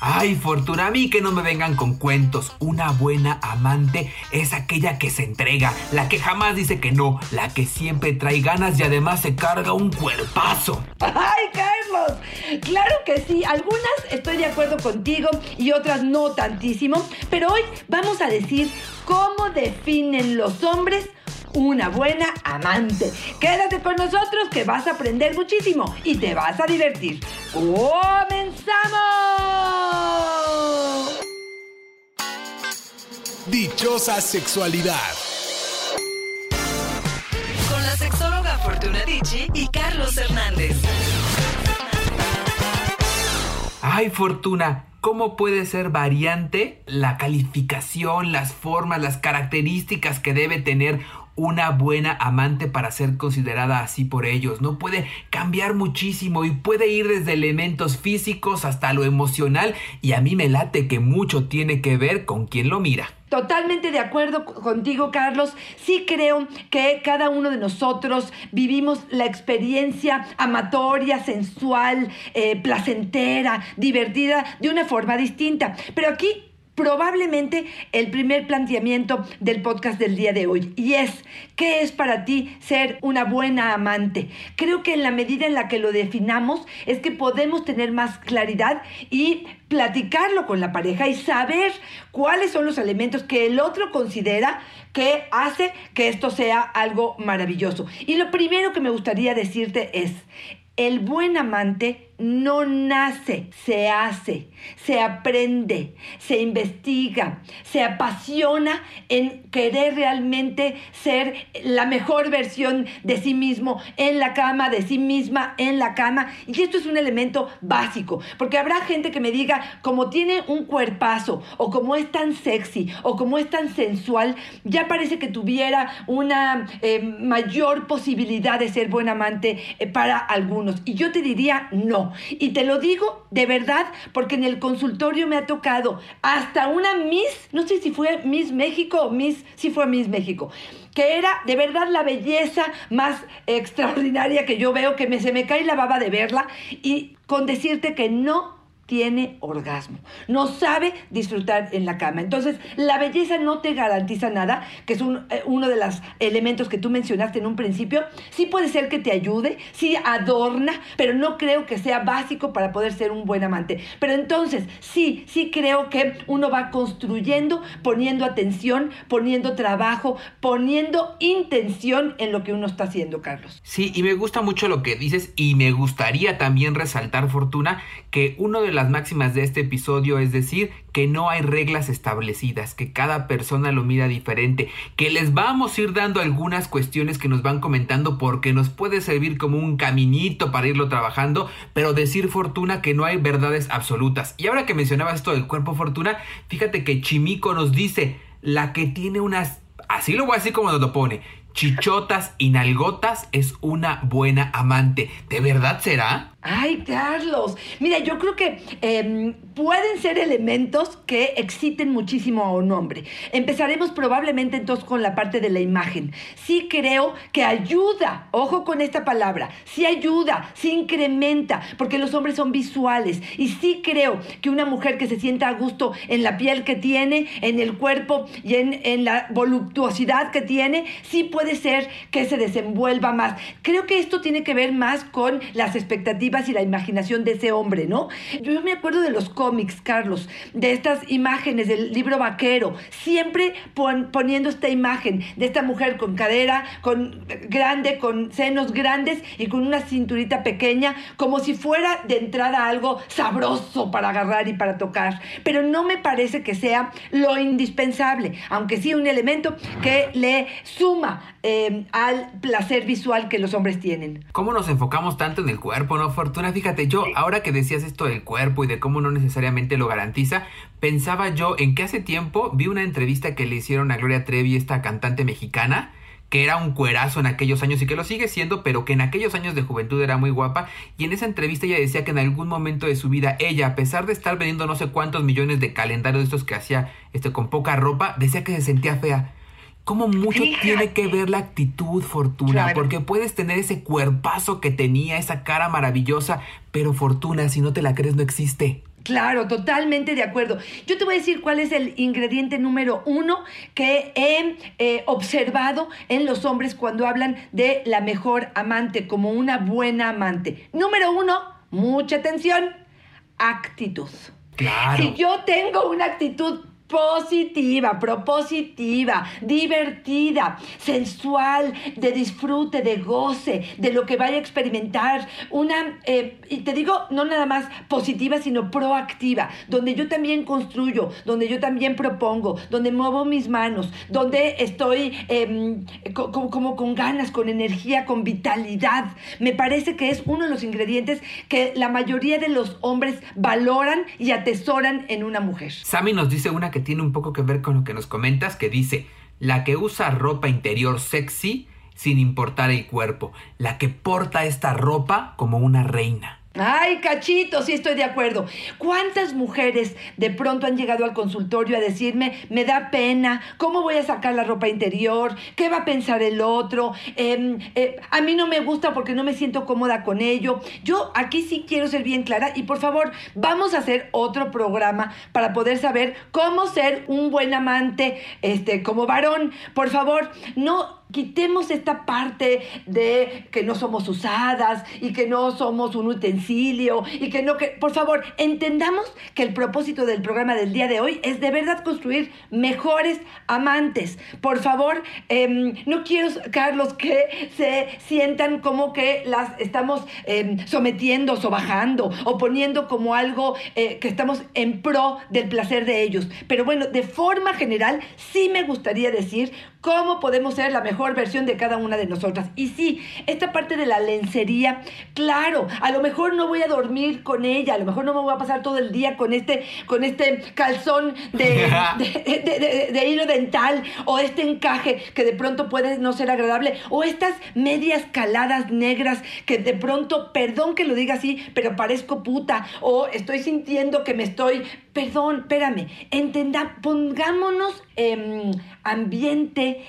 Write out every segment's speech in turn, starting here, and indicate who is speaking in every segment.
Speaker 1: Ay, Fortuna, a mí que no me vengan con cuentos. Una buena amante es aquella que se entrega, la que jamás dice que no, la que siempre trae ganas y además se carga un cuerpazo.
Speaker 2: ¡Ay, Carlos! Claro que sí, algunas estoy de acuerdo contigo y otras no tantísimo, pero hoy vamos a decir cómo definen los hombres una buena amante. Quédate con nosotros que vas a aprender muchísimo y te vas a divertir. ¡Comenzamos!
Speaker 3: Dichosa sexualidad.
Speaker 4: Con la sexóloga Fortuna Dicci y Carlos Hernández.
Speaker 1: Ay, Fortuna, ¿Cómo puede ser variante la calificación, las formas, las características que debe tener una buena amante para ser considerada así por ellos. No puede cambiar muchísimo y puede ir desde elementos físicos hasta lo emocional y a mí me late que mucho tiene que ver con quien lo mira.
Speaker 2: Totalmente de acuerdo contigo, Carlos. Sí creo que cada uno de nosotros vivimos la experiencia amatoria, sensual, eh, placentera, divertida, de una forma distinta. Pero aquí probablemente el primer planteamiento del podcast del día de hoy. Y es, ¿qué es para ti ser una buena amante? Creo que en la medida en la que lo definamos es que podemos tener más claridad y platicarlo con la pareja y saber cuáles son los elementos que el otro considera que hace que esto sea algo maravilloso. Y lo primero que me gustaría decirte es, el buen amante no nace, se hace, se aprende, se investiga, se apasiona en querer realmente ser la mejor versión de sí mismo en la cama, de sí misma en la cama. Y esto es un elemento básico, porque habrá gente que me diga, como tiene un cuerpazo, o como es tan sexy, o como es tan sensual, ya parece que tuviera una eh, mayor posibilidad de ser buen amante eh, para algunos. Y yo te diría, no. Y te lo digo de verdad porque en el consultorio me ha tocado hasta una Miss, no sé si fue Miss México o Miss, si fue Miss México, que era de verdad la belleza más extraordinaria que yo veo, que me, se me cae la baba de verla y con decirte que no tiene orgasmo, no sabe disfrutar en la cama. Entonces, la belleza no te garantiza nada, que es eh, uno de los elementos que tú mencionaste en un principio. Sí puede ser que te ayude, sí adorna, pero no creo que sea básico para poder ser un buen amante. Pero entonces, sí, sí creo que uno va construyendo, poniendo atención, poniendo trabajo, poniendo intención en lo que uno está haciendo, Carlos.
Speaker 1: Sí, y me gusta mucho lo que dices y me gustaría también resaltar, Fortuna, que uno de las máximas de este episodio es decir que no hay reglas establecidas, que cada persona lo mira diferente, que les vamos a ir dando algunas cuestiones que nos van comentando porque nos puede servir como un caminito para irlo trabajando, pero decir fortuna que no hay verdades absolutas. Y ahora que mencionabas esto del cuerpo fortuna, fíjate que Chimico nos dice, la que tiene unas así lo voy a decir como nos lo pone, chichotas y nalgotas es una buena amante. ¿De verdad será?
Speaker 2: Ay, Carlos. Mira, yo creo que em, pueden ser elementos que exciten muchísimo a un hombre. Empezaremos probablemente entonces con la parte de la imagen. Sí creo que ayuda, ojo con esta palabra, sí ayuda, sí incrementa, porque los hombres son visuales. Y sí creo que una mujer que se sienta a gusto en la piel que tiene, en el cuerpo y en, en la voluptuosidad que tiene, sí puede ser que se desenvuelva más. Creo que esto tiene que ver más con las expectativas y la imaginación de ese hombre, ¿no? Yo me acuerdo de los cómics, Carlos, de estas imágenes del libro vaquero, siempre poniendo esta imagen de esta mujer con cadera, con grande, con senos grandes y con una cinturita pequeña, como si fuera de entrada algo sabroso para agarrar y para tocar. Pero no me parece que sea lo indispensable, aunque sí un elemento que le suma eh, al placer visual que los hombres tienen.
Speaker 1: ¿Cómo nos enfocamos tanto en el cuerpo, no, Fortuna? Fíjate, yo ahora que decías esto del cuerpo y de cómo no necesariamente lo garantiza, pensaba yo en que hace tiempo vi una entrevista que le hicieron a Gloria Trevi, esta cantante mexicana, que era un cuerazo en aquellos años y que lo sigue siendo, pero que en aquellos años de juventud era muy guapa. Y en esa entrevista ella decía que en algún momento de su vida, ella, a pesar de estar vendiendo no sé cuántos millones de calendarios de estos que hacía este, con poca ropa, decía que se sentía fea cómo mucho tiene que ver la actitud, Fortuna, porque puedes tener ese cuerpazo que tenía, esa cara maravillosa, pero Fortuna, si no te la crees, no existe.
Speaker 2: Claro, totalmente de acuerdo. Yo te voy a decir cuál es el ingrediente número uno que he eh, observado en los hombres cuando hablan de la mejor amante, como una buena amante. Número uno, mucha atención, actitud.
Speaker 1: Claro.
Speaker 2: Si yo tengo una actitud positiva, propositiva, divertida, sensual, de disfrute, de goce, de lo que vaya a experimentar. Una, eh, y te digo, no nada más positiva, sino proactiva, donde yo también construyo, donde yo también propongo, donde muevo mis manos, donde estoy em, como con ganas, con energía, con vitalidad. Me parece que es uno de los ingredientes que la mayoría de los hombres valoran y atesoran en una mujer.
Speaker 1: Sammy nos dice una que tiene un poco que ver con lo que nos comentas, que dice, la que usa ropa interior sexy sin importar el cuerpo, la que porta esta ropa como una reina.
Speaker 2: Ay, cachito, sí estoy de acuerdo. ¿Cuántas mujeres de pronto han llegado al consultorio a decirme, me da pena, cómo voy a sacar la ropa interior, qué va a pensar el otro, em, eh, a mí no me gusta porque no me siento cómoda con ello? Yo aquí sí quiero ser bien clara y por favor, vamos a hacer otro programa para poder saber cómo ser un buen amante este, como varón. Por favor, no Quitemos esta parte de que no somos usadas y que no somos un utensilio y que no que por favor entendamos que el propósito del programa del día de hoy es de verdad construir mejores amantes. Por favor, em, no quiero Carlos que se sientan como que las estamos em, sometiendo, sobajando o poniendo como algo eh, que estamos en pro del placer de ellos. Pero bueno, de forma general sí me gustaría decir cómo podemos ser la mejor versión de cada una de nosotras. Y sí, esta parte de la lencería, claro, a lo mejor no voy a dormir con ella, a lo mejor no me voy a pasar todo el día con este, con este calzón de, de, hilo dental o este encaje que de pronto puede no ser agradable o estas medias caladas negras que de pronto, perdón que lo diga así, pero parezco puta o estoy sintiendo que me estoy perdón, espérame, entenda, pongámonos en ambiente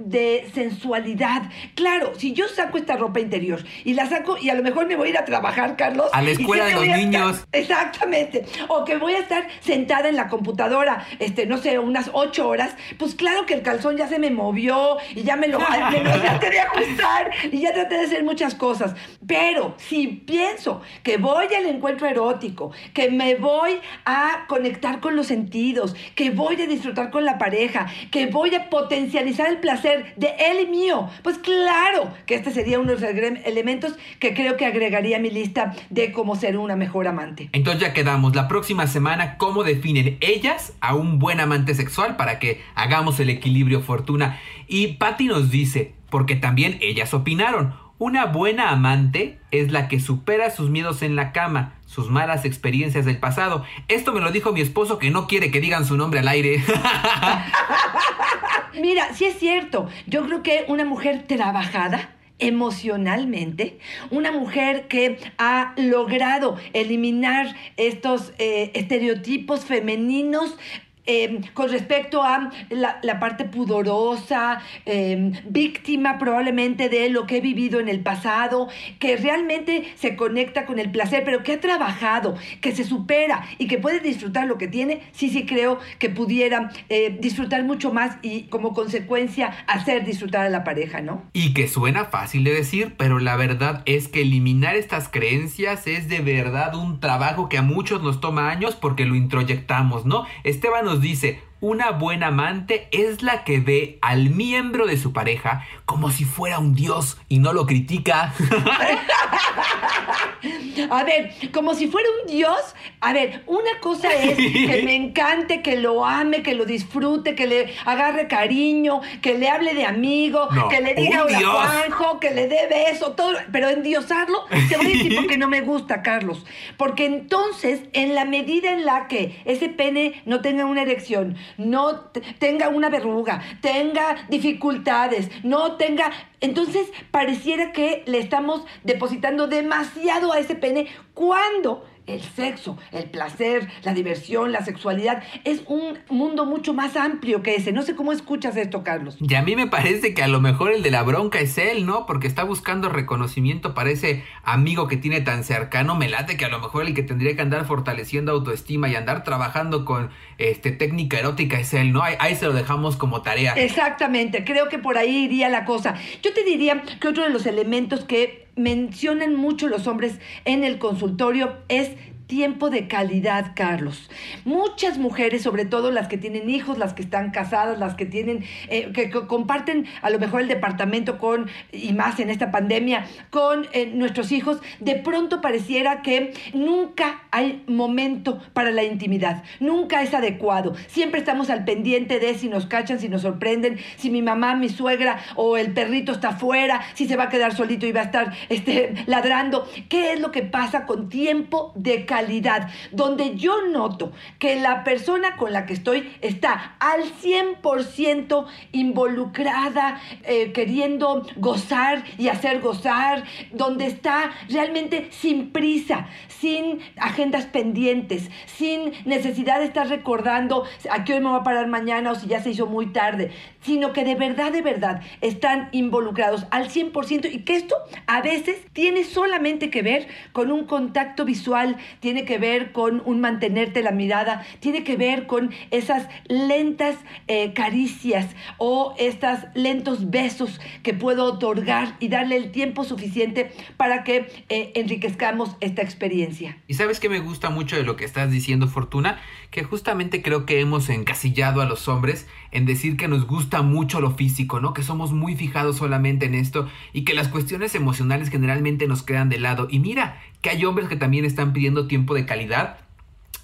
Speaker 2: de sensualidad. Claro, si yo saco esta ropa interior y la saco y a lo mejor me voy a ir a trabajar, Carlos.
Speaker 1: A la escuela de los niños.
Speaker 2: exactamente. O que voy a estar sentada en la computadora, este, no sé, unas ocho horas, pues claro que el calzón ya se me movió y ya me lo, me lo traté de ajustar y ya traté de hacer muchas cosas. Pero si pienso que voy al encuentro erótico, que me voy a conectar con los sentidos, que voy a disfrutar con la pareja, que voy a potencializar el placer, de él y mío. Pues claro que este sería uno de los elementos que creo que agregaría a mi lista de cómo ser una mejor amante.
Speaker 1: Entonces ya quedamos. La próxima semana, ¿cómo definen ellas a un buen amante sexual para que hagamos el equilibrio fortuna? Y Patty nos dice, porque también ellas opinaron. Una buena amante es la que supera sus miedos en la cama, sus malas experiencias del pasado. Esto me lo dijo mi esposo que no quiere que digan su nombre al aire.
Speaker 2: Mira, sí es cierto. Yo creo que una mujer trabajada emocionalmente, una mujer que ha logrado eliminar estos eh, estereotipos femeninos Em, con respecto a la, parte pudorosa, em, víctima probablemente de lo que he vivido en el pasado, que realmente se conecta con el placer, pero que ha trabajado, que se supera y que puede disfrutar lo que tiene, sí, sí creo que pudiera eh, disfrutar mucho más y como consecuencia hacer disfrutar a la pareja, ¿no?
Speaker 1: Y que suena fácil de decir, pero la verdad es que eliminar estas creencias es de verdad un trabajo que a muchos nos toma años porque lo introyectamos, ¿no? Esteban nos dice, una buena amante es la que ve al miembro de su pareja como si fuera un dios y no lo critica.
Speaker 2: A ver, como si fuera un dios. A ver, una cosa es que me encante, que lo ame, que lo disfrute, que le agarre cariño, que le hable de amigo, que le diga hola Juanjo, que le dé beso, todo. Pero endiosarlo, te voy a decir porque no me gusta, Carlos. Porque entonces, en la medida en la que ese pene no tenga una erección, no tenga una verruga, tenga dificultades, no tenga... Entonces pareciera que le estamos depositando demasiado a ese pene. Cuando el sexo, el placer, la diversión, la sexualidad. Es un mundo mucho más amplio que ese. No sé cómo escuchas esto, Carlos.
Speaker 1: Y a mí me parece que a lo mejor el de la bronca es él, ¿no? Porque está buscando reconocimiento para ese amigo que tiene tan cercano. Me late que a lo mejor el que tendría que andar fortaleciendo autoestima y andar trabajando con este, técnica erótica es él, ¿no? Ahí, ahí se lo dejamos como tarea.
Speaker 2: Exactamente, creo que por ahí iría la cosa. Yo te diría que otro de los elementos que mencionan mucho los hombres en el consultorio es tiempo de calidad, Carlos. Muchas mujeres, sobre todo las que tienen hijos, las que están casadas, las que tienen, eh, que, comparten a lo mejor el departamento con, y más en esta pandemia, con eh, nuestros hijos, de pronto pareciera que nunca hay momento para la intimidad, nunca es adecuado. Siempre estamos al pendiente de si nos cachan, si nos sorprenden, si mi mamá, mi suegra o el perrito está afuera, si se va a quedar solito y va a estar este, ladrando. ¿Qué es lo que pasa con tiempo de calidad? Donde yo noto que la persona con la que estoy está al 100% involucrada, eh, queriendo gozar y hacer gozar, donde está realmente sin prisa, sin agendas pendientes, sin necesidad de estar recordando a qué hoy me va a parar mañana o si ya se hizo muy tarde, sino que de verdad, de verdad están involucrados al 100% y que esto a veces tiene solamente que ver con un contacto visual, que ver con un mantenerte la mirada, tiene que ver con esas lentas eh, caricias o estos lentos besos que puedo otorgar y darle el tiempo suficiente para que eh, enriquezcamos esta experiencia.
Speaker 1: Y sabes que me gusta mucho de lo que estás diciendo, Fortuna, que justamente creo que hemos encasillado a los hombres en decir que nos gusta mucho lo físico, ¿no? Que somos muy fijados solamente en esto y que las cuestiones emocionales generalmente nos quedan de lado. Y mira, que hay hombres que también están pidiendo tiempo de calidad.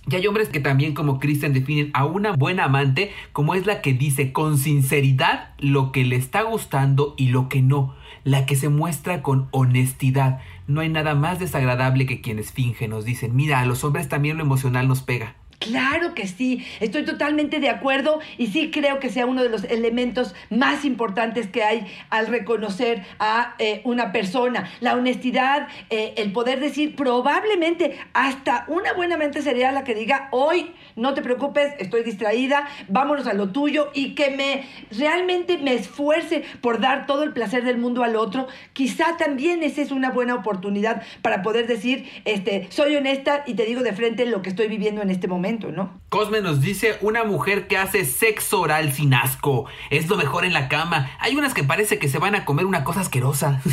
Speaker 1: Y hay hombres que también como Christian definen a una buena amante como es la que dice con sinceridad lo que le está gustando y lo que no, la que se muestra con honestidad. No hay nada más desagradable que quienes fingen, nos dicen, mira, a los hombres también lo emocional nos pega.
Speaker 2: Claro que sí, estoy totalmente de acuerdo y sí creo que sea uno de los elementos más importantes que hay al reconocer a eh, una persona. La honestidad, eh, el poder decir probablemente hasta una buena mente sería la que diga, hoy no te preocupes, estoy distraída, vámonos a lo tuyo y que me realmente me esfuerce por dar todo el placer del mundo al otro. Quizá también esa es una buena oportunidad para poder decir, este, soy honesta y te digo de frente lo que estoy viviendo en este momento. ¿No?
Speaker 1: Cosme nos dice una mujer que hace sexo oral sin asco. Es lo mejor en la cama. Hay unas que parece que se van a comer una cosa asquerosa.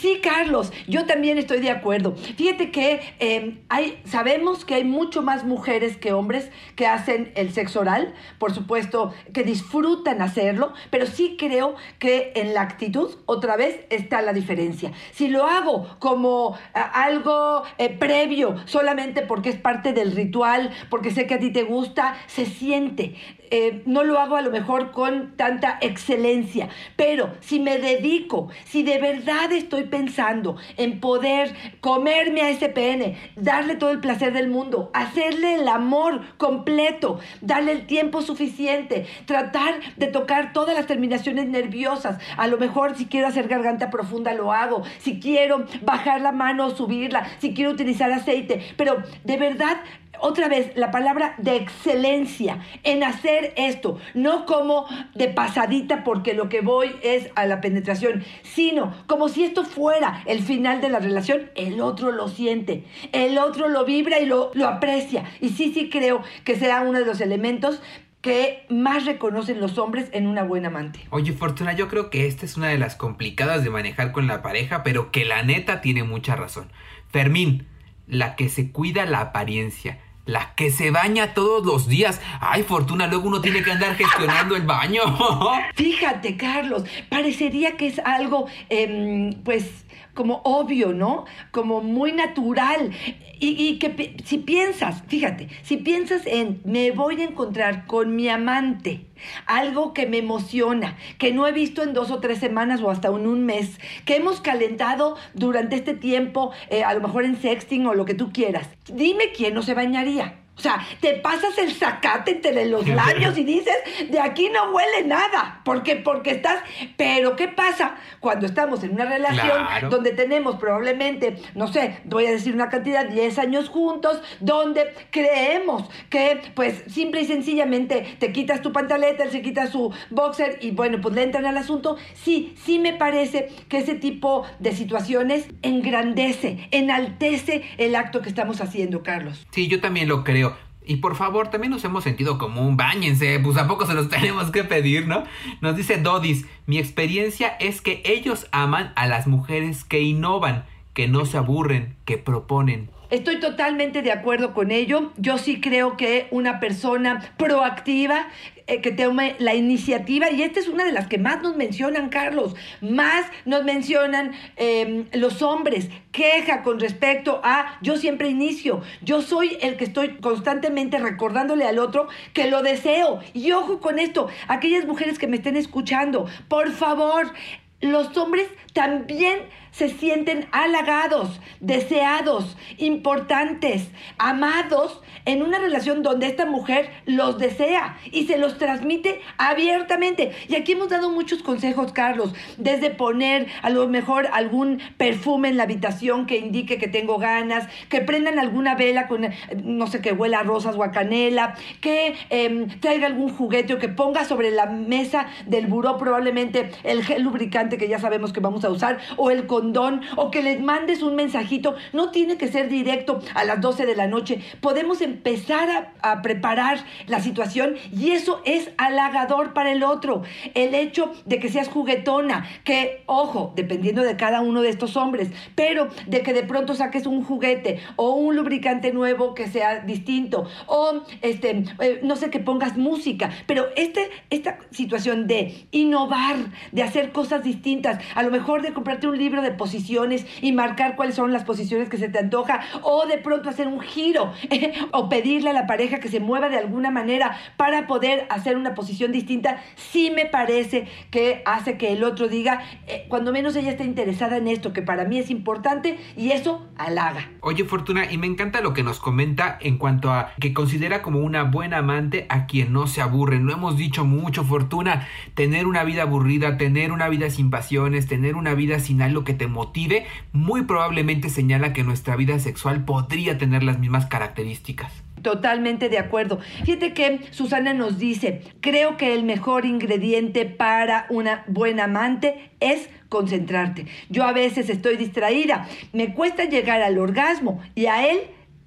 Speaker 2: Sí, Carlos, yo también estoy de acuerdo. Fíjate que eh, hay, sabemos que hay mucho más mujeres que hombres que hacen el sexo oral, por supuesto, que disfrutan hacerlo, pero sí creo que en la actitud otra vez está la diferencia. Si lo hago como algo eh, previo, solamente porque es parte del ritual, porque sé que a ti te gusta, se siente. Eh, no lo hago a lo mejor con tanta excelencia, pero si me dedico, si de verdad estoy pensando en poder comerme a ese pene, darle todo el placer del mundo, hacerle el amor completo, darle el tiempo suficiente, tratar de tocar todas las terminaciones nerviosas, a lo mejor si quiero hacer garganta profunda lo hago, si quiero bajar la mano o subirla, si quiero utilizar aceite, pero de verdad otra vez la palabra de excelencia en hacer esto, no como de pasadita porque lo que voy es a la penetración, sino como si esto fuera el final de la relación, el otro lo siente, el otro lo vibra y lo, lo aprecia. Y sí, sí creo que sea uno de los elementos que más reconocen los hombres en una buena amante.
Speaker 1: Oye, Fortuna, yo creo que esta es una de las complicadas de manejar con la pareja, pero que la neta tiene mucha razón. Fermín, la que se cuida la apariencia, la que se baña todos los días. Ay, Fortuna, luego uno tiene que andar gestionando el baño.
Speaker 2: Fíjate, Carlos, parecería que es algo, eh, pues, como obvio, ¿no? Como muy natural. Y, que si piensas, fíjate, si piensas en me voy a encontrar con mi amante, algo que me emociona, que no he visto en dos o tres semanas o hasta en un mes, que hemos calentado durante este tiempo, eh, a lo mejor en sexting o lo que tú quieras, dime quién no se bañaría. O sea, te pasas el zacate entre los labios y dices, de aquí no huele nada. ¿Por qué? Porque estás... Pero ¿qué pasa cuando estamos en una relación donde tenemos probablemente, no sé, voy a decir una cantidad, 10 años juntos, donde creemos que pues simple y sencillamente te quitas tu pantaleta, él se quita su boxer y bueno, pues le entran al asunto. Sí, sí me parece que ese tipo de situaciones engrandece, enaltece el acto que estamos haciendo, Carlos.
Speaker 1: Sí, yo también lo creo. Y por favor, también nos hemos sentido como un bañense, pues a poco se los tenemos que pedir, ¿no? Nos dice Dodis, mi experiencia es que ellos aman a las mujeres que innovan, que no se aburren, que proponen.
Speaker 2: Estoy totalmente de acuerdo con ello. Yo sí creo que una persona proactiva eh, que tome la iniciativa, y esta es una de las que más nos mencionan, Carlos, más nos mencionan em, los hombres, queja con respecto a yo siempre inicio, yo soy el que estoy constantemente recordándole al otro que lo deseo. Y ojo con esto, aquellas mujeres que me estén escuchando, por favor, los hombres también se sienten halagados, deseados, importantes, amados en una relación donde esta mujer los desea y se los transmite abiertamente. Y aquí hemos dado muchos consejos, Carlos, desde poner a lo mejor algún perfume en la habitación que indique que tengo ganas, que prendan alguna vela con, no sé, que huela a rosas o a canela, que em, traiga algún juguete o que ponga sobre la mesa del buró probablemente el gel lubricante que ya sabemos que vamos a usar o el condón o que les mandes un mensajito. No tiene que ser directo a las 12 de la noche. Podemos empezar a, preparar la situación y eso es halagador para el otro. El hecho de que seas juguetona, que, ojo, dependiendo de cada uno de estos hombres, pero de que de pronto saques un juguete o un lubricante nuevo que sea distinto o, este, eh, no sé, que pongas música, pero este, esta situación de innovar, de hacer cosas distintas, a lo mejor de comprarte un libro de posiciones y marcar cuáles son las posiciones que se te antoja o de pronto hacer un giro o pedirle a la pareja que se mueva de alguna manera para poder hacer una posición distinta, sí me parece que hace que el otro diga, eh, cuando menos ella está interesada en esto, que para mí es importante y eso halaga.
Speaker 1: Oye Fortuna, y me encanta lo que nos comenta en cuanto a que considera como una buena amante a quien no se aburre. No hemos dicho mucho, Fortuna, tener una vida aburrida, tener una vida sin pasiones, tener una vida sin algo que te motive, muy probablemente señala que nuestra vida sexual podría tener las mismas características.
Speaker 2: Totalmente de acuerdo. Fíjate que Susana nos dice, creo que el mejor ingrediente para una buena amante es concentrarte. Yo a veces estoy distraída, me cuesta llegar al orgasmo y a él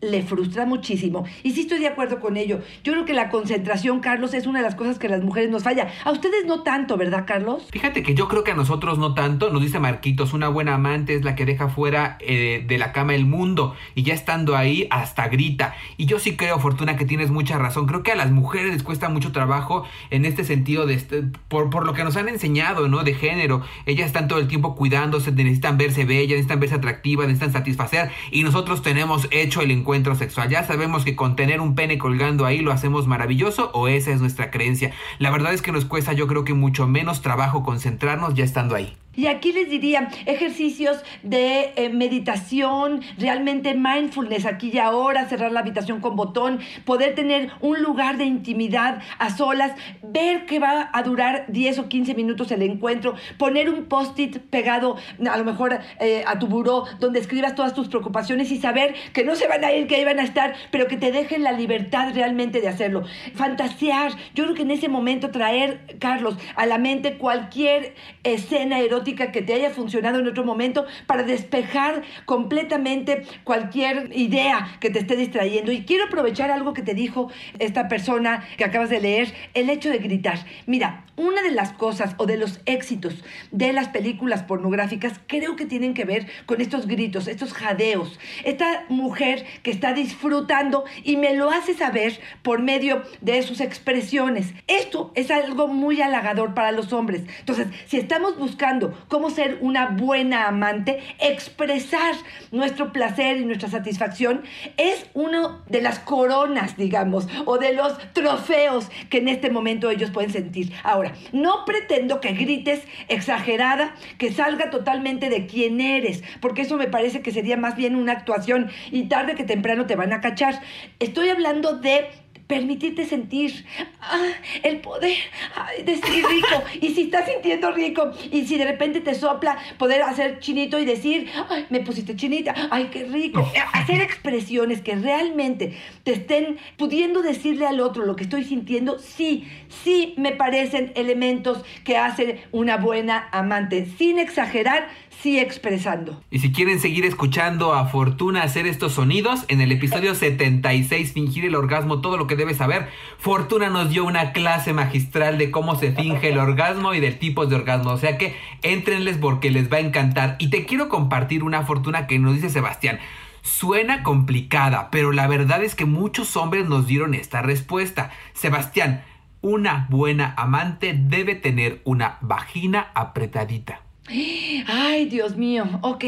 Speaker 2: le frustra muchísimo. Y sí estoy de acuerdo con ello. Yo creo que la concentración, Carlos, es una de las cosas que a las mujeres nos falla. A ustedes no tanto, ¿verdad, Carlos?
Speaker 1: Fíjate que yo creo que a nosotros no tanto. Nos dice Marquitos, una buena amante es la que deja fuera eh, de la cama el mundo y ya estando ahí hasta grita. Y yo sí creo, Fortuna, que tienes mucha razón. Creo que a las mujeres les cuesta mucho trabajo en este sentido de este, por, por lo que nos han enseñado, ¿no? De género. Ellas están todo el tiempo cuidándose, necesitan verse bellas, necesitan verse atractivas, necesitan satisfacer. Y nosotros tenemos hecho el encuentro encuentro sexual. Ya sabemos que con tener un pene colgando ahí lo hacemos maravilloso o esa es nuestra creencia. La verdad es que nos cuesta yo creo que mucho menos trabajo concentrarnos ya estando ahí.
Speaker 2: Y aquí les diría ejercicios de eh, meditación, realmente mindfulness aquí y ahora, cerrar la habitación con botón, poder tener un lugar de intimidad a solas, ver que va a durar 10 o 15 minutos el encuentro, poner un post-it pegado a lo mejor eh, a tu buró donde escribas todas tus preocupaciones y saber que no se van a ir, que ahí van a estar, pero que te dejen la libertad realmente de hacerlo. Fantasear, yo creo que en ese momento traer, Carlos, a la mente cualquier escena erótica que te haya funcionado en otro momento para despejar completamente cualquier idea que te esté distrayendo. Y quiero aprovechar algo que te dijo esta persona que acabas de leer, el hecho de gritar. Mira, una de las cosas o de los éxitos de las películas pornográficas creo que tienen que ver con estos gritos, estos jadeos. Esta mujer que está disfrutando y me lo hace saber por medio de sus expresiones. Esto es algo muy halagador para los hombres. Entonces, si estamos buscando cómo ser una buena amante, expresar nuestro placer y nuestra satisfacción es uno de las coronas, digamos, o de los trofeos que en este momento ellos pueden sentir. Ahora, no pretendo que grites exagerada, que salga totalmente de quién eres, porque eso me parece que sería más bien una actuación y tarde que temprano te van a cachar. Estoy hablando de permitirte sentir ah, el poder ay, decir rico. Y si estás sintiendo rico y si de repente te sopla poder hacer chinito y decir, ay, me pusiste chinita, ay, qué rico. Hacer expresiones que realmente te estén pudiendo decirle al otro lo que estoy sintiendo, sí, sí me parecen elementos que hacen una buena amante, sin exagerar, sí expresando.
Speaker 1: Y si quieren seguir escuchando a Fortuna hacer estos sonidos, en el episodio 76, Fingir el orgasmo, todo lo que debes saber, Fortuna nos dio una clase magistral de cómo se finge el orgasmo y del tipo de orgasmo. O sea que entrenles porque les va a encantar. Y te quiero compartir una fortuna que nos dice Sebastián. Suena complicada, pero la verdad es que muchos hombres nos dieron esta respuesta. Sebastián, una buena amante debe tener una vagina apretadita.
Speaker 2: Ay, Dios mío. Ok,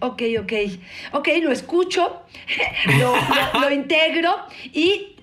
Speaker 2: ok, ok. Ok, lo escucho, lo, lo, lo integro y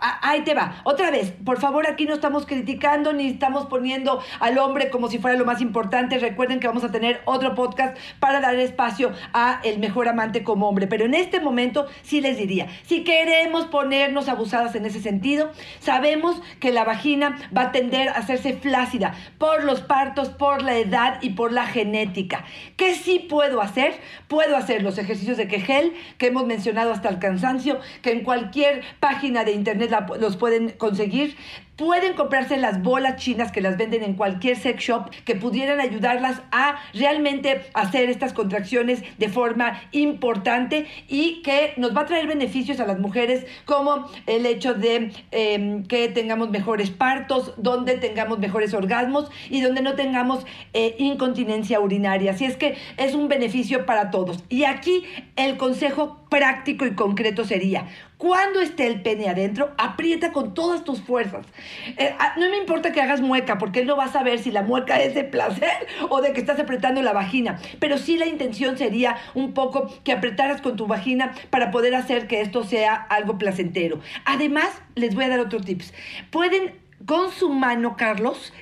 Speaker 2: ahí te va. Otra vez, por favor, aquí no estamos criticando ni estamos poniendo al hombre como si fuera lo más importante. Recuerden que vamos a tener otro podcast para dar espacio a el mejor amante como hombre. Pero en este momento sí les diría, si queremos ponernos abusadas en ese sentido, sabemos que la vagina va a tender a hacerse flácida por los partos, por la edad y por la genética. ¿Qué sí puedo hacer? Puedo hacer los ejercicios de Kegel que hemos mencionado hasta el cansancio, que en cualquier página de internet los pueden conseguir. Pueden comprarse las bolas chinas que las venden en cualquier sex shop que pudieran ayudarlas a realmente hacer estas contracciones de forma importante y que nos va a traer beneficios a las mujeres como el hecho de eh, que tengamos mejores partos, donde tengamos mejores orgasmos y donde no tengamos eh, incontinencia urinaria. Así es que es un beneficio para todos. Y aquí el consejo práctico y concreto sería, cuando esté el pene adentro, aprieta con todas tus fuerzas. Eh, ah, no me importa que hagas mueca, porque él no va a saber si la mueca es de placer o de que estás apretando la vagina. Pero sí la intención sería un poco que apretaras con tu vagina para poder hacer que esto sea algo placentero. Además, les voy a dar otro tips. Pueden con su mano, Carlos,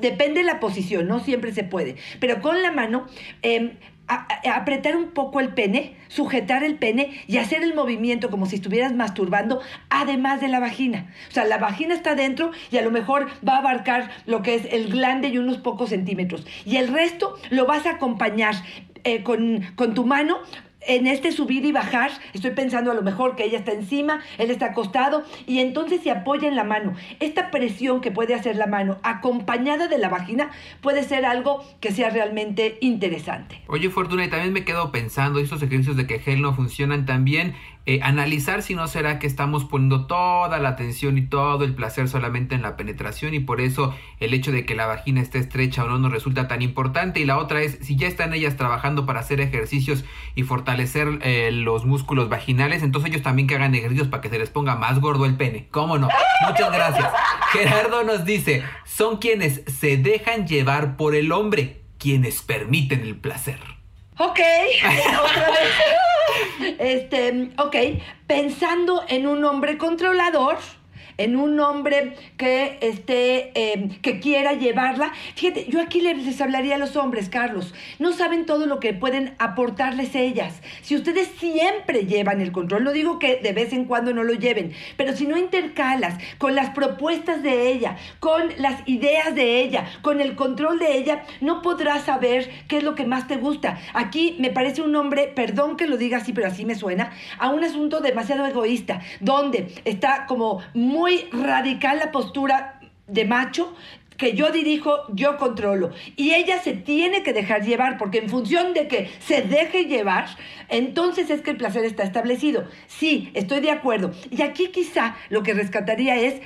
Speaker 2: depende de la posición, no siempre se puede, pero con la mano, eh, apretar un poco el pene, sujetar el pene y hacer el movimiento como si estuvieras masturbando, además de la vagina. O sea, la vagina está dentro y a lo mejor va a abarcar lo que es el glande y unos pocos centímetros. Y el resto lo vas a acompañar eh, con, con, tu mano en este subir y bajar, estoy pensando a lo mejor que ella está encima, él está acostado y entonces se apoya en la mano. Esta presión que puede hacer la mano acompañada de la vagina puede ser algo que sea realmente interesante.
Speaker 1: Oye Fortuna, y también me quedo pensando, estos ejercicios de que gel no funcionan también eh, analizar si no será que estamos poniendo toda la atención y todo el placer solamente en la penetración y por eso el hecho de que la vagina esté estrecha o no nos resulta tan importante. Y la otra es si ya están ellas trabajando para hacer ejercicios y fortalecer eh, los músculos vaginales, entonces ellos también que hagan ejercicios para que se les ponga más gordo el pene. ¿Cómo no? Muchas gracias. Gerardo nos dice, son quienes se dejan llevar por el hombre, quienes permiten el placer.
Speaker 2: Ok, otra vez. Este, ok, pensando en un hombre controlador, en un hombre que esté, eh, que quiera llevarla. Fíjate, yo aquí les hablaría a los hombres, Carlos. No saben todo lo que pueden aportarles ellas. Si ustedes siempre llevan el control, no digo que de vez en cuando no lo lleven, pero si no intercalas con las propuestas de ella, con las ideas de ella, con el control de ella, no podrás saber qué es lo que más te gusta. Aquí me parece un hombre, perdón que lo diga así, pero así me suena, a un asunto demasiado egoísta, donde está como muy muy radical la postura de macho que yo dirijo, yo controlo. Y ella se tiene que dejar llevar, porque en función de que se deje llevar, entonces es que el placer está establecido. Sí, estoy de acuerdo. Y aquí quizá lo que rescataría es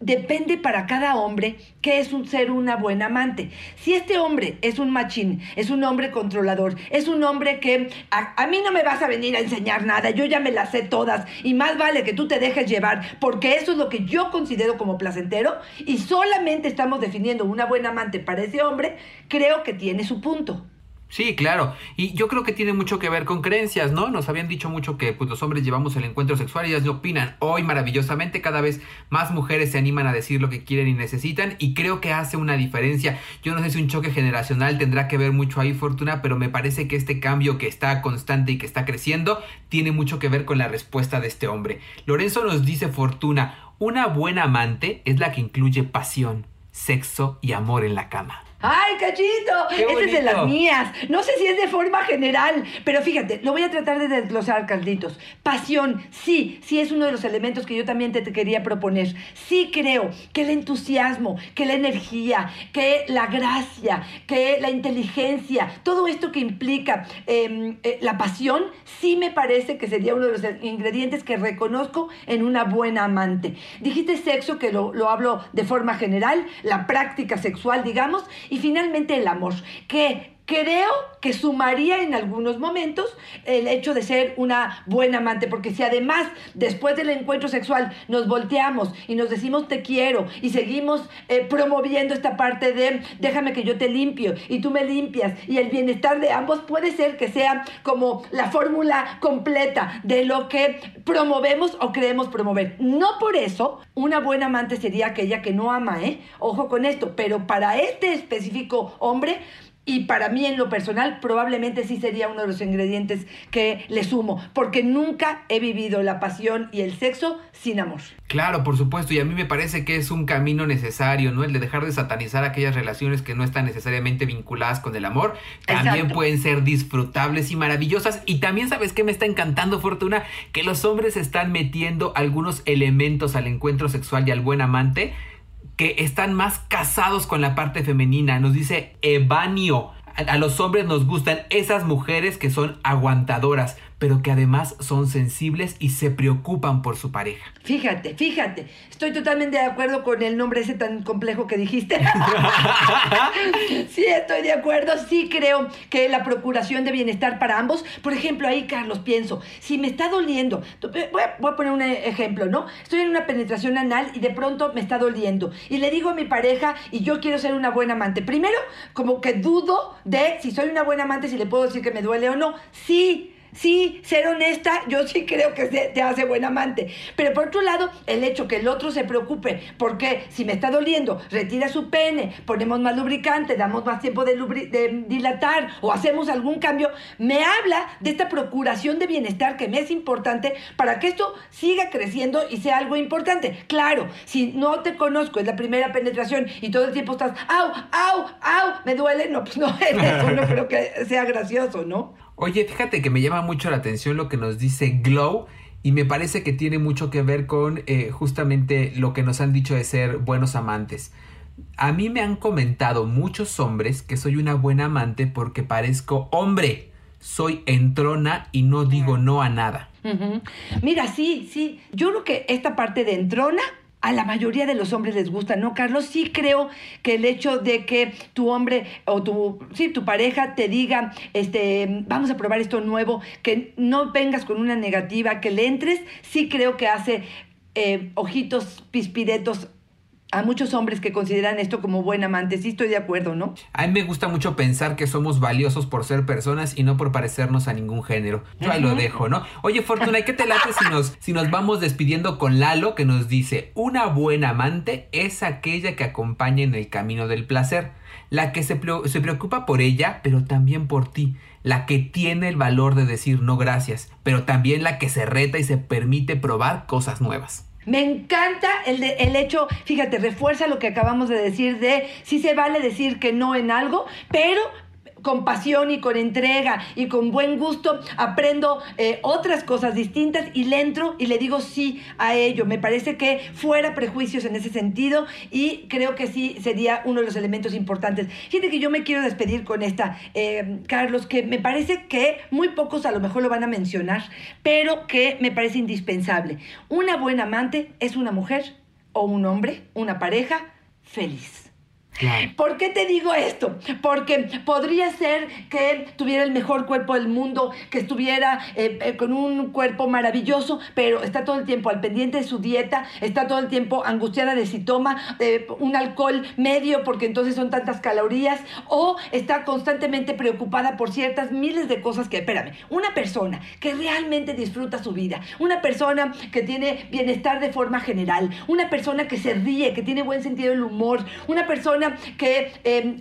Speaker 2: depende para cada hombre qué es un ser una buena amante. Si este hombre es un machín, es un hombre controlador, es un hombre que a, mí no me vas a venir a enseñar nada, yo ya me las sé todas y más vale que tú te dejes llevar porque eso es lo que yo considero como placentero y solamente estamos definiendo una buena amante para ese hombre, creo que tiene su punto.
Speaker 1: Sí, claro. Y yo creo que tiene mucho que ver con creencias, ¿no? Nos habían dicho mucho que pues, los hombres llevamos el encuentro sexual y ellas no opinan. Hoy, maravillosamente, cada vez más mujeres se animan a decir lo que quieren y necesitan y creo que hace una diferencia. Yo no sé si un choque generacional tendrá que ver mucho ahí, Fortuna, pero me parece que este cambio que está constante y que está creciendo tiene mucho que ver con la respuesta de este hombre. Lorenzo nos dice, Fortuna, una buena amante es la que incluye pasión, sexo y amor en la cama.
Speaker 2: ¡Ay, cachito! Esta es de las mías. No sé si es de forma general, pero fíjate, lo voy a tratar de desglosar, Carlitos. Pasión, sí, sí es uno de los elementos que yo también te, te, quería proponer. Sí creo que el entusiasmo, que la energía, que la gracia, que la inteligencia, todo esto que implica eh, eh, la pasión, sí me parece que sería uno de los ingredientes que reconozco en una buena amante. Dijiste sexo, que lo, lo hablo de forma general, la práctica sexual, digamos, y finalmente el amor, que creo que sumaría en algunos momentos el hecho de ser una buena amante, porque si además después del encuentro sexual nos volteamos y nos decimos te quiero y seguimos eh, promoviendo esta parte de déjame que yo te limpio y tú me limpias y el bienestar de ambos puede ser que sea como la fórmula completa de lo que promovemos o creemos promover. No por eso una buena amante sería aquella que no ama, ¿eh? Ojo con esto, pero para este específico hombre, y para mí en lo personal probablemente sí sería uno de los ingredientes que le sumo, porque nunca he vivido la pasión y el sexo sin amor.
Speaker 1: Claro, por supuesto, y a mí me parece que es un camino necesario, ¿no? El de dejar de satanizar aquellas relaciones que no están necesariamente vinculadas con el amor, también Exacto. pueden ser disfrutables y maravillosas. Y también sabes que me está encantando, Fortuna, que los hombres están metiendo algunos elementos al encuentro sexual y al buen amante que están más casados con la parte femenina. Nos dice Evanio. A los hombres nos gustan esas mujeres que son aguantadoras, pero que además son sensibles y se preocupan por su pareja.
Speaker 2: Fíjate, fíjate, estoy totalmente de acuerdo con el nombre ese tan complejo que dijiste. sí, estoy de acuerdo, sí creo que la procuración de bienestar para ambos, por ejemplo, ahí Carlos, pienso, si me está doliendo, voy a, voy a poner un ejemplo, ¿no? Estoy en una penetración anal y de pronto me está doliendo y le digo a mi pareja y yo quiero ser una buena amante. Primero, como que dudo de si soy una buena amante, si le puedo decir que me duele o no. Sí, Sí, ser honesta, yo sí creo que te hace buen amante. Pero por otro lado, el hecho que el otro se preocupe, porque si me está doliendo, retira su pene, ponemos más lubricante, damos más tiempo de, dilatar o hacemos algún cambio, me habla de esta procuración de bienestar que me es importante para que esto siga creciendo y sea algo importante. Claro, si no te conozco, es la primera penetración y todo el tiempo estás, au, au, au, me duele, no, pues no, eso no creo que sea gracioso, ¿no?
Speaker 1: Oye, fíjate que me llama mucho la atención lo que nos dice Glow y me parece que tiene mucho que ver con eh, justamente lo que nos han dicho de ser buenos amantes. A mí me han comentado muchos hombres que soy una buena amante porque parezco hombre. Soy entrona y no digo no a nada.
Speaker 2: Uh -huh. Mira, sí, sí. Yo creo que esta parte de entrona a la mayoría de los hombres les gusta, ¿no, Carlos? Sí creo que el hecho de que tu hombre o tu, sí, tu pareja te diga, este, vamos a probar esto nuevo, que no vengas con una negativa, que le entres, sí creo que hace eh, ojitos pispiretos a muchos hombres que consideran esto como buen amante. Sí estoy de acuerdo, ¿no?
Speaker 1: A mí me gusta mucho pensar que somos valiosos por ser personas y no por parecernos a ningún género. Yo ahí lo dejo, ¿no? Oye, Fortuna, ¿qué te late si nos, si nos vamos despidiendo con Lalo que nos dice, una buena amante es aquella que acompaña en el camino del placer, la que se, se preocupa por ella, pero también por ti, la que tiene el valor de decir no gracias, pero también la que se reta y se permite probar cosas nuevas.
Speaker 2: Me encanta el, de, el hecho, fíjate, refuerza lo que acabamos de decir de si se vale decir que no en algo, pero con pasión y con entrega y con buen gusto aprendo eh, otras cosas distintas y le entro y le digo sí a ello. Me parece que fuera prejuicios en ese sentido y creo que sí sería uno de los elementos importantes. Fíjate que yo me quiero despedir con esta, eh, Carlos, que me parece que muy pocos a lo mejor lo van a mencionar, pero que me parece indispensable. Una buena amante es una mujer o un hombre, una pareja feliz. ¿Por qué te digo esto? Porque podría ser que tuviera el mejor cuerpo del mundo, que estuviera eh, eh, con un cuerpo maravilloso, pero está todo el tiempo al pendiente de su dieta, está todo el tiempo angustiada de si toma eh, un alcohol medio porque entonces son tantas calorías, o está constantemente preocupada por ciertas miles de cosas que, espérame, una persona que realmente disfruta su vida, una persona que tiene bienestar de forma general, una persona que se ríe, que tiene buen sentido del humor, una persona que eh,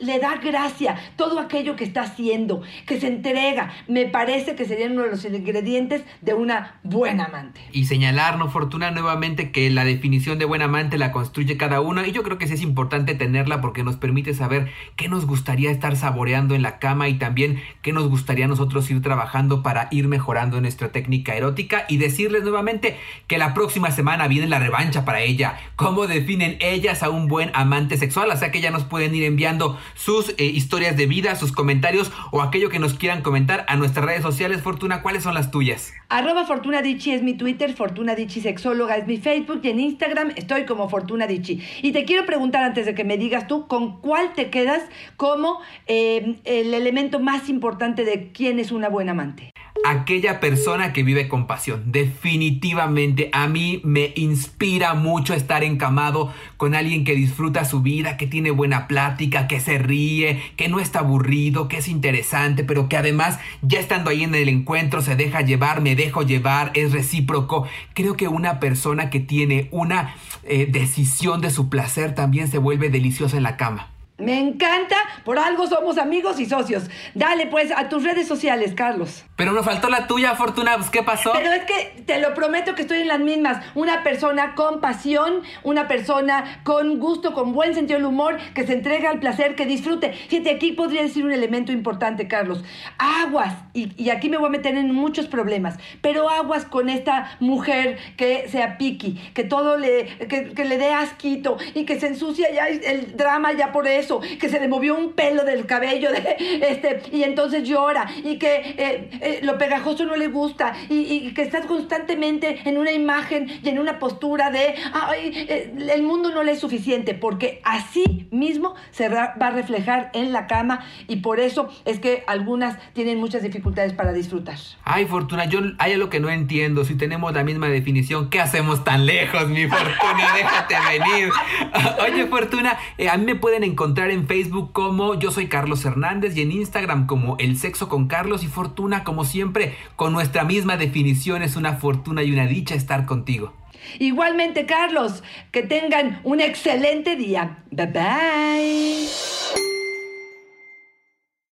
Speaker 2: le, da gracia todo aquello que está haciendo, que se entrega, me parece que serían uno de los ingredientes de una buena amante.
Speaker 1: Y señalarnos, Fortuna, nuevamente que la definición de buen amante la construye cada uno y yo creo que sí es importante tenerla porque nos permite saber qué nos gustaría estar saboreando en la cama y también qué nos gustaría nosotros ir trabajando para ir mejorando nuestra técnica erótica y decirles nuevamente que la próxima semana viene la revancha para ella. ¿Cómo definen ellas a un buen amante sexual? O sea que ya nos pueden ir enviando sus eh, historias de vida, sus comentarios o aquello que nos quieran comentar a nuestras redes sociales. Fortuna, ¿cuáles son las tuyas?
Speaker 2: Arroba Fortuna es mi Twitter, Fortuna Dichi Sexóloga es mi Facebook y en Instagram estoy como Fortuna Dichi. Y te quiero preguntar antes de que me digas tú, ¿con cuál te quedas como eh, el elemento más importante de quién es una buena amante?
Speaker 1: Aquella persona que vive con pasión. Definitivamente a mí me inspira mucho estar encamado con alguien que disfruta su vida, que tiene buena plática, que se ríe, que no está aburrido, que es interesante, pero que además ya estando ahí en el encuentro se deja llevar, me dejo llevar, es recíproco. Creo que una persona que tiene una eh, decisión de su placer también se vuelve deliciosa en la cama.
Speaker 2: Me encanta, por algo somos amigos y socios. Dale pues a tus redes sociales, Carlos.
Speaker 1: Pero me faltó la tuya, Fortuna, pues, ¿qué pasó?
Speaker 2: Pero es que te lo prometo que estoy en las mismas. Una persona con pasión, una persona con gusto, con buen sentido del humor, que se entrega al placer, que disfrute. Fíjate, aquí podría decir un elemento importante, Carlos. Aguas, y, y aquí me voy a meter en muchos problemas, pero aguas con esta mujer que sea piqui, que todo le, que, que le dé asquito y que se ensucia ya el drama ya por eso, que se le movió un pelo del cabello este, y entonces llora y que eh, eh, lo pegajoso no le gusta y, que estás constantemente en una imagen y en una postura de ay, eh, el mundo no le es suficiente porque así mismo se va a reflejar en la cama y por eso es que algunas tienen muchas dificultades para disfrutar.
Speaker 1: Ay, Fortuna, yo hay algo que no entiendo. Si tenemos la misma definición, ¿qué hacemos tan lejos, mi Fortuna? Déjate venir. Oye, Fortuna, a mí me pueden encontrar en Facebook como yo soy Carlos Hernández y en Instagram como El Sexo con Carlos y Fortuna, como siempre, con nuestra misma definición. Es una fortuna y una dicha estar contigo.
Speaker 2: Igualmente, Carlos, que tengan un excelente día. Bye bye.